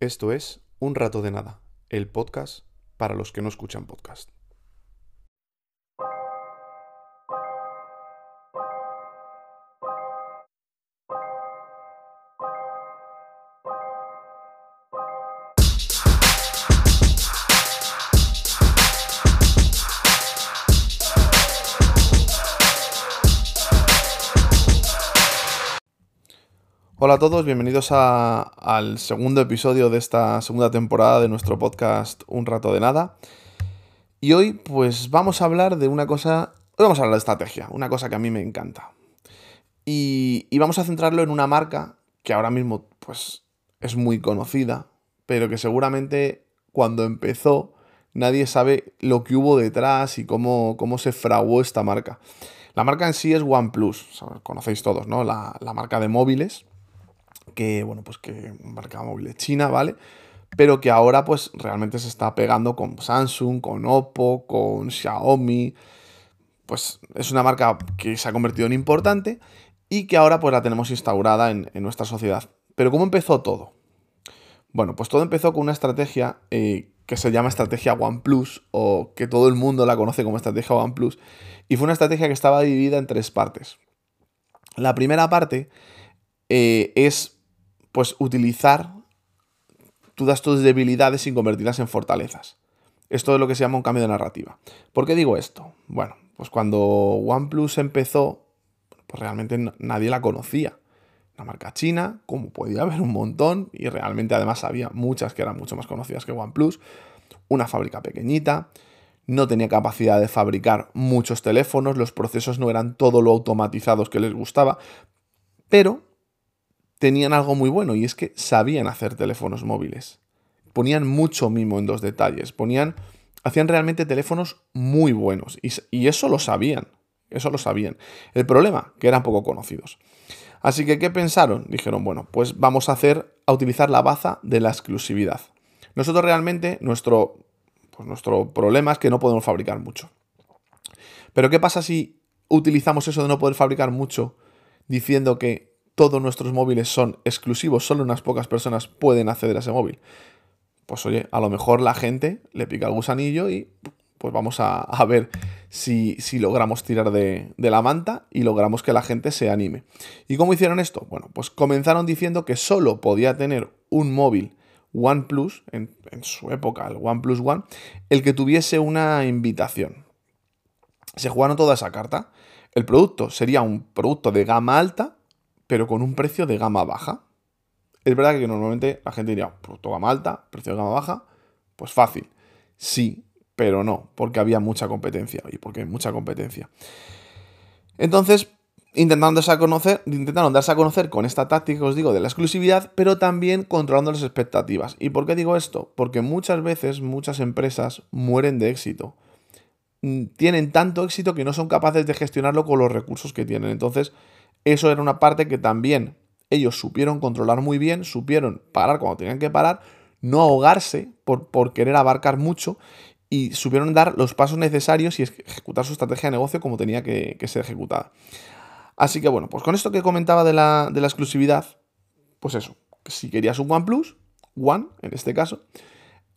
Esto es Un Rato de Nada, el podcast para los que no escuchan podcast. Hola a todos, bienvenidos al segundo episodio de esta segunda temporada de nuestro podcast Un Rato de Nada. Y hoy pues vamos a hablar de una cosa, hoy vamos a hablar de estrategia, una cosa que a mí me encanta. Y, y vamos a centrarlo en una marca que ahora mismo pues es muy conocida, pero que seguramente cuando empezó nadie sabe lo que hubo detrás y cómo, cómo se fraguó esta marca. La marca en sí es OnePlus, conocéis todos, ¿no? La, la marca de móviles que, bueno, pues que marca móvil china, ¿vale? Pero que ahora pues realmente se está pegando con Samsung, con Oppo, con Xiaomi. Pues es una marca que se ha convertido en importante y que ahora pues la tenemos instaurada en, nuestra sociedad. Pero ¿cómo empezó todo? Bueno, pues todo empezó con una estrategia eh, que se llama estrategia OnePlus o que todo el mundo la conoce como estrategia OnePlus y fue una estrategia que estaba dividida en tres partes. La primera parte eh, es pues utilizar todas tus debilidades sin convertirlas en fortalezas. Esto es lo que se llama un cambio de narrativa. ¿Por qué digo esto? Bueno, pues cuando OnePlus empezó, pues realmente nadie la conocía. Una marca china, como podía haber un montón, y realmente además había muchas que eran mucho más conocidas que OnePlus. Una fábrica pequeñita, no tenía capacidad de fabricar muchos teléfonos, los procesos no eran todo lo automatizados que les gustaba, pero tenían algo muy bueno y es que sabían hacer teléfonos móviles. Ponían mucho mimo en dos detalles, ponían, hacían realmente teléfonos muy buenos y, y eso lo sabían, eso lo sabían. El problema, que eran poco conocidos. Así que, ¿qué pensaron? Dijeron, bueno, pues vamos a hacer, a utilizar la baza de la exclusividad. Nosotros realmente, nuestro, pues nuestro problema es que no podemos fabricar mucho. Pero ¿qué pasa si utilizamos eso de no poder fabricar mucho diciendo que todos nuestros móviles son exclusivos, solo unas pocas personas pueden acceder a ese móvil. Pues oye, a lo mejor la gente le pica el gusanillo y pues vamos a, ver si, logramos tirar de, la manta y logramos que la gente se anime. ¿Y cómo hicieron esto? Bueno, pues comenzaron diciendo que solo podía tener un móvil OnePlus, en, en su época el OnePlus One, el que tuviese una invitación. Se jugaron toda esa carta. El producto sería un producto de gama alta, pero con un precio de gama baja. Es verdad que normalmente la gente diría, producto gama alta, precio de gama baja, pues fácil. Sí, pero no, porque había mucha competencia y porque hay mucha competencia. Entonces, intentaron darse, a conocer, intentaron darse a conocer con esta táctica os digo de la exclusividad, pero también controlando las expectativas. ¿Y por qué digo esto? Porque muchas veces muchas empresas mueren de éxito. Mm, tienen tanto éxito que no son capaces de gestionarlo con los recursos que tienen. Entonces, eso era una parte que también ellos supieron controlar muy bien, supieron parar cuando tenían que parar, no ahogarse por, por querer abarcar mucho y supieron dar los pasos necesarios y ejecutar su estrategia de negocio como tenía que, ser ejecutada. Así que bueno, pues con esto que comentaba de la, de la exclusividad, pues eso, si querías un OnePlus, One en este caso,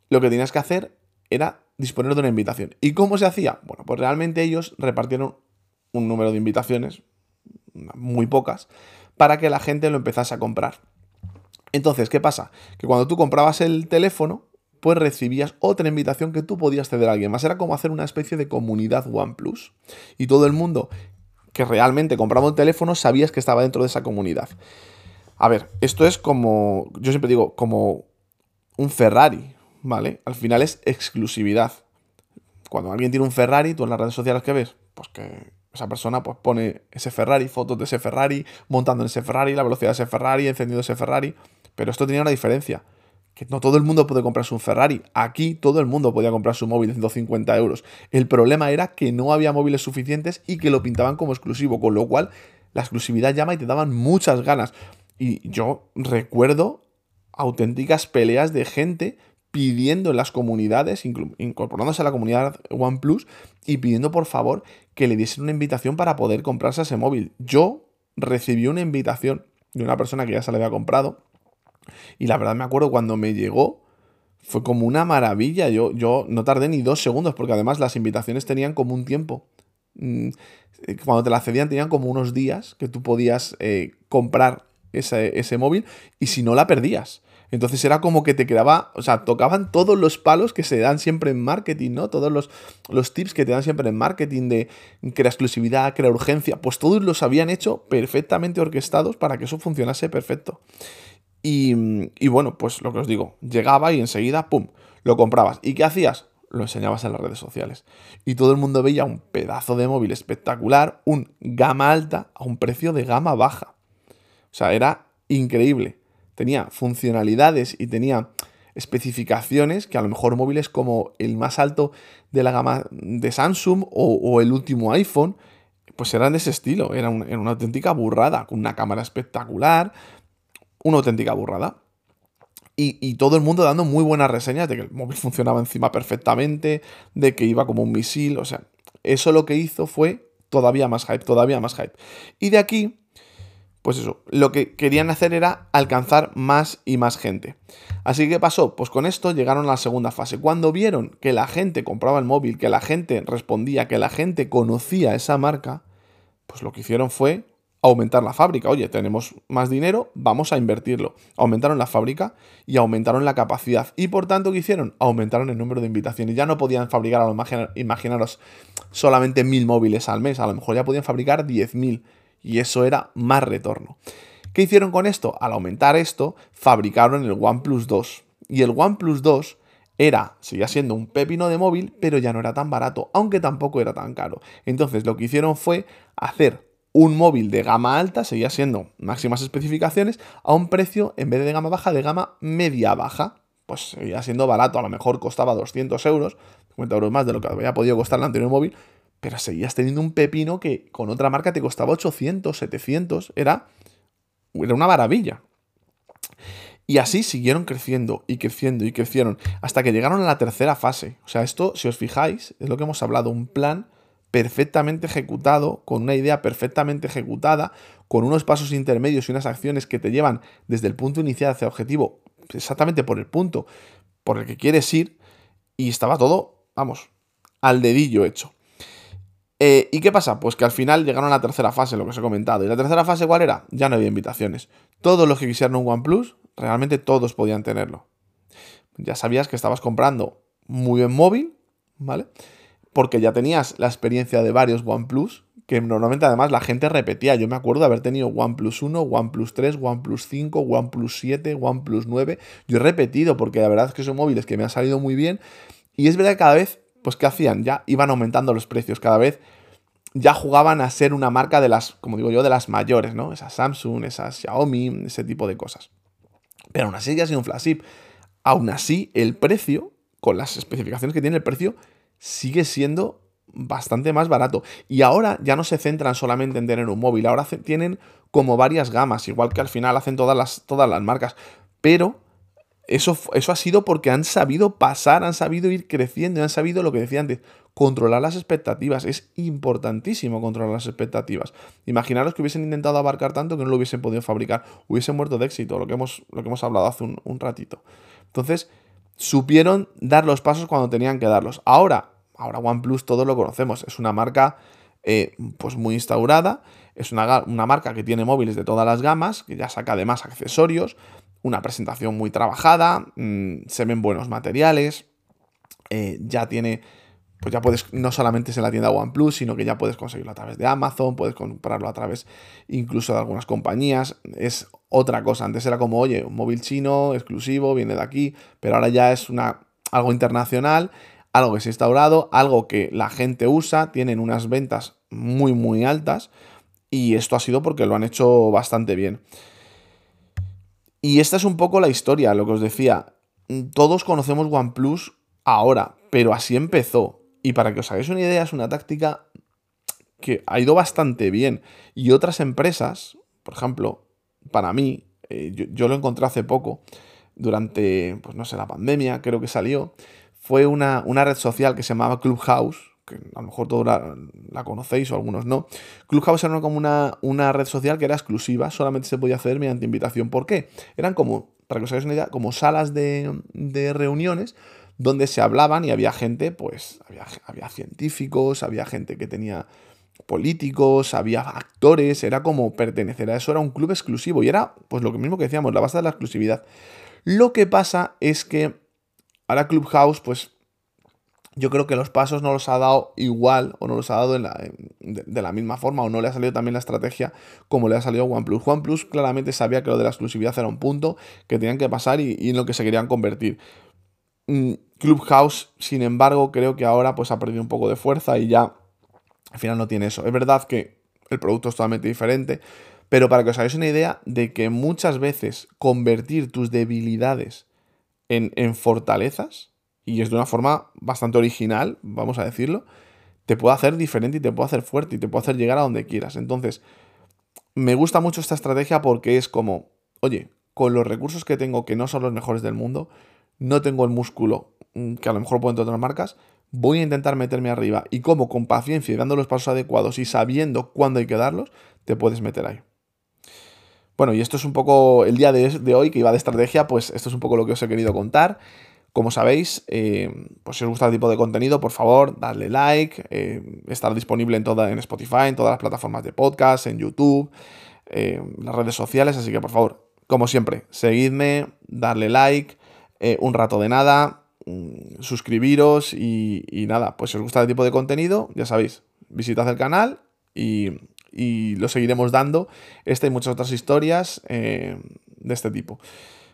lo que tenías que hacer era disponer de una invitación. ¿Y cómo se hacía? Bueno, pues realmente ellos repartieron un número de invitaciones, muy pocas, para que la gente lo empezase a comprar. Entonces, ¿qué pasa? Que cuando tú comprabas el teléfono, pues recibías otra invitación que tú podías ceder a alguien más. Era como hacer una especie de comunidad OnePlus. Y todo el mundo que realmente compraba un teléfono sabías que estaba dentro de esa comunidad. A ver, esto es como, yo siempre digo, como un Ferrari, ¿vale? Al final es exclusividad. Cuando alguien tiene un Ferrari, tú en las redes sociales que ves, pues que esa persona pues pone ese Ferrari, fotos de ese Ferrari, montando en ese Ferrari, la velocidad de ese Ferrari, encendido ese Ferrari. Pero esto tenía una diferencia. Que no todo el mundo puede comprarse un Ferrari. Aquí todo el mundo podía comprar su móvil de 150 euros. El problema era que no había móviles suficientes y que lo pintaban como exclusivo. Con lo cual la exclusividad llama y te daban muchas ganas. Y yo recuerdo auténticas peleas de gente pidiendo en las comunidades, incorporándose a la comunidad OnePlus y pidiendo por favor que le diesen una invitación para poder comprarse ese móvil. Yo recibí una invitación de una persona que ya se le había comprado Y la verdad me acuerdo cuando me llegó, fue como una maravilla. Yo, yo no tardé ni dos segundos, porque además las invitaciones tenían como un tiempo. Mm, eh, cuando te la cedían tenían como unos días que tú podías eh, comprar ese, ese móvil y si no la perdías. Entonces era como que te quedaba, o sea, tocaban todos los palos que se dan siempre en marketing, ¿no? Todos los, los tips que te dan siempre en marketing de crea exclusividad, crea urgencia, pues todos los habían hecho perfectamente orquestados para que eso funcionase perfecto. Y, y bueno, pues lo que os digo, llegaba y enseguida, ¡pum!, lo comprabas. ¿Y qué hacías? Lo enseñabas en las redes sociales. Y todo el mundo veía un pedazo de móvil espectacular, un gama alta a un precio de gama baja. O sea, era increíble tenía funcionalidades y tenía especificaciones que a lo mejor móviles como el más alto de la gama de Samsung o, el último iPhone, pues eran de ese estilo, era, una auténtica burrada, con una cámara espectacular, una auténtica burrada. Y, y, todo el mundo dando muy buenas reseñas de que el móvil funcionaba encima perfectamente, de que iba como un misil, o sea, eso lo que hizo fue todavía más hype, todavía más hype. Y de aquí pues eso, lo que querían hacer era alcanzar más y más gente. Así que pasó, pues con esto llegaron a la segunda fase. Cuando vieron que la gente compraba el móvil, que la gente respondía, que la gente conocía esa marca, pues lo que hicieron fue aumentar la fábrica. Oye, tenemos más dinero, vamos a invertirlo. Aumentaron la fábrica y aumentaron la capacidad. Y por tanto, ¿qué hicieron? Aumentaron el número de invitaciones. Ya no podían fabricar, a imaginaros, solamente mil móviles al mes. A lo mejor ya podían fabricar 10.000 y eso era más retorno. ¿Qué hicieron con esto? Al aumentar esto, fabricaron el OnePlus 2. Y el OnePlus 2 era, seguía siendo un pepino de móvil, pero ya no era tan barato, aunque tampoco era tan caro. Entonces lo que hicieron fue hacer un móvil de gama alta, seguía siendo máximas especificaciones, a un precio, en vez de gama baja, de gama media baja. Pues seguía siendo barato, a lo mejor costaba 200 euros, 50 euros más de lo que había podido costar el anterior móvil, pero seguías teniendo un pepino que con otra marca te costaba 800, 700, era, era una maravilla. Y así siguieron creciendo y creciendo y crecieron hasta que llegaron a la tercera fase. O sea, esto, si os fijáis, es lo que hemos hablado, un plan perfectamente ejecutado, con una idea perfectamente ejecutada, con unos pasos intermedios y unas acciones que te llevan desde el punto inicial hacia el objetivo, exactamente por el punto por el que quieres ir, y estaba todo, vamos, al dedillo hecho. Eh, ¿Y qué pasa? Pues que al final llegaron a la tercera fase, lo que os he comentado. ¿Y la tercera fase cuál era? Ya no había invitaciones. Todos los que quisieran un OnePlus, realmente todos podían tenerlo. Ya sabías que estabas comprando muy buen móvil, ¿vale? Porque ya tenías la experiencia de varios OnePlus, que normalmente además la gente repetía. Yo me acuerdo de haber tenido OnePlus 1, OnePlus 3, OnePlus 5, OnePlus 7, OnePlus 9. Yo he repetido porque la verdad es que son móviles que me han salido muy bien. Y es verdad que cada vez pues ¿qué hacían? Ya iban aumentando los precios cada vez. Ya jugaban a ser una marca de las, como digo yo, de las mayores, ¿no? Esas Samsung, esas Xiaomi, ese tipo de cosas. Pero aún así ya ha sido un flagship. Aún así, el precio, con las especificaciones que tiene el precio, sigue siendo bastante más barato. Y ahora ya no se centran solamente en tener un móvil, ahora tienen como varias gamas, igual que al final hacen todas las, todas las marcas. Pero eso, eso ha sido porque han sabido pasar, han sabido ir creciendo, han sabido lo que decía antes, controlar las expectativas. Es importantísimo controlar las expectativas. Imaginaros que hubiesen intentado abarcar tanto que no lo hubiesen podido fabricar, hubiesen muerto de éxito, lo que hemos, lo que hemos hablado hace un, ratito. Entonces, supieron dar los pasos cuando tenían que darlos. Ahora, ahora OnePlus todos lo conocemos, es una marca eh, pues muy instaurada, es una, una, marca que tiene móviles de todas las gamas, que ya saca además accesorios, una presentación muy trabajada, mm, se ven buenos materiales, eh, ya tiene, pues ya puedes, no solamente es en la tienda OnePlus, sino que ya puedes conseguirlo a través de Amazon, puedes comprarlo a través incluso de algunas compañías, es otra cosa, antes era como, oye, un móvil chino exclusivo, viene de aquí, pero ahora ya es una, algo internacional, algo que se ha instaurado, algo que la gente usa, tienen unas ventas muy, muy altas, y esto ha sido porque lo han hecho bastante bien. Y esta es un poco la historia, lo que os decía. Todos conocemos OnePlus ahora, pero así empezó. Y para que os hagáis una idea, es una táctica que ha ido bastante bien. Y otras empresas, por ejemplo, para mí, eh, yo, lo encontré hace poco, durante, pues no sé, la pandemia, creo que salió, fue una, una red social que se llamaba Clubhouse, que a lo mejor todos la, conocéis o algunos no. Clubhouse era como una, una, red social que era exclusiva, solamente se podía hacer mediante invitación. ¿Por qué? Eran como, para que os hagáis una idea, como salas de, de reuniones donde se hablaban y había gente, pues había, había científicos, había gente que tenía políticos, había actores, era como pertenecer a eso, era un club exclusivo y era pues lo mismo que decíamos, la base de la exclusividad. Lo que pasa es que ahora Clubhouse pues yo creo que los pasos no los ha dado igual o no los ha dado de, la misma forma o no le ha salido también la estrategia como le ha salido a OnePlus. OnePlus claramente sabía que lo de la exclusividad era un punto que tenían que pasar y, en lo que se querían convertir. Mm, Clubhouse, sin embargo, creo que ahora pues ha perdido un poco de fuerza y ya al final no tiene eso. Es verdad que el producto es totalmente diferente, pero para que os hagáis una idea de que muchas veces convertir tus debilidades en, en fortalezas y es de una forma bastante original, vamos a decirlo, te puede hacer diferente y te puede hacer fuerte y te puede hacer llegar a donde quieras. Entonces, me gusta mucho esta estrategia porque es como, oye, con los recursos que tengo, que no son los mejores del mundo, no tengo el músculo mm, que a lo mejor pueden tener otras marcas, voy a intentar meterme arriba y como con paciencia y dando los pasos adecuados y sabiendo cuándo hay que darlos, te puedes meter ahí. Bueno, y esto es un poco el día de, hoy que iba de estrategia, pues esto es un poco lo que os he querido contar. Como sabéis, eh, pues si os gusta el tipo de contenido, por favor, dadle like, eh, estar disponible en, toda, en Spotify, en todas las plataformas de podcast, en YouTube, eh, las redes sociales, así que por favor, como siempre, seguidme, darle like, un rato de nada, mm, suscribiros y, nada, pues si os gusta el tipo de contenido, ya sabéis, visitad el canal y, y lo seguiremos dando esta y muchas otras historias de este tipo.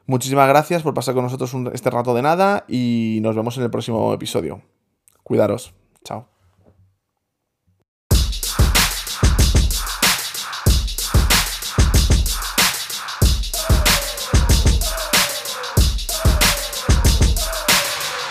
Muchísimas gracias por pasar con nosotros este rato de nada y nos vemos en el próximo episodio. Cuidaros. Chao.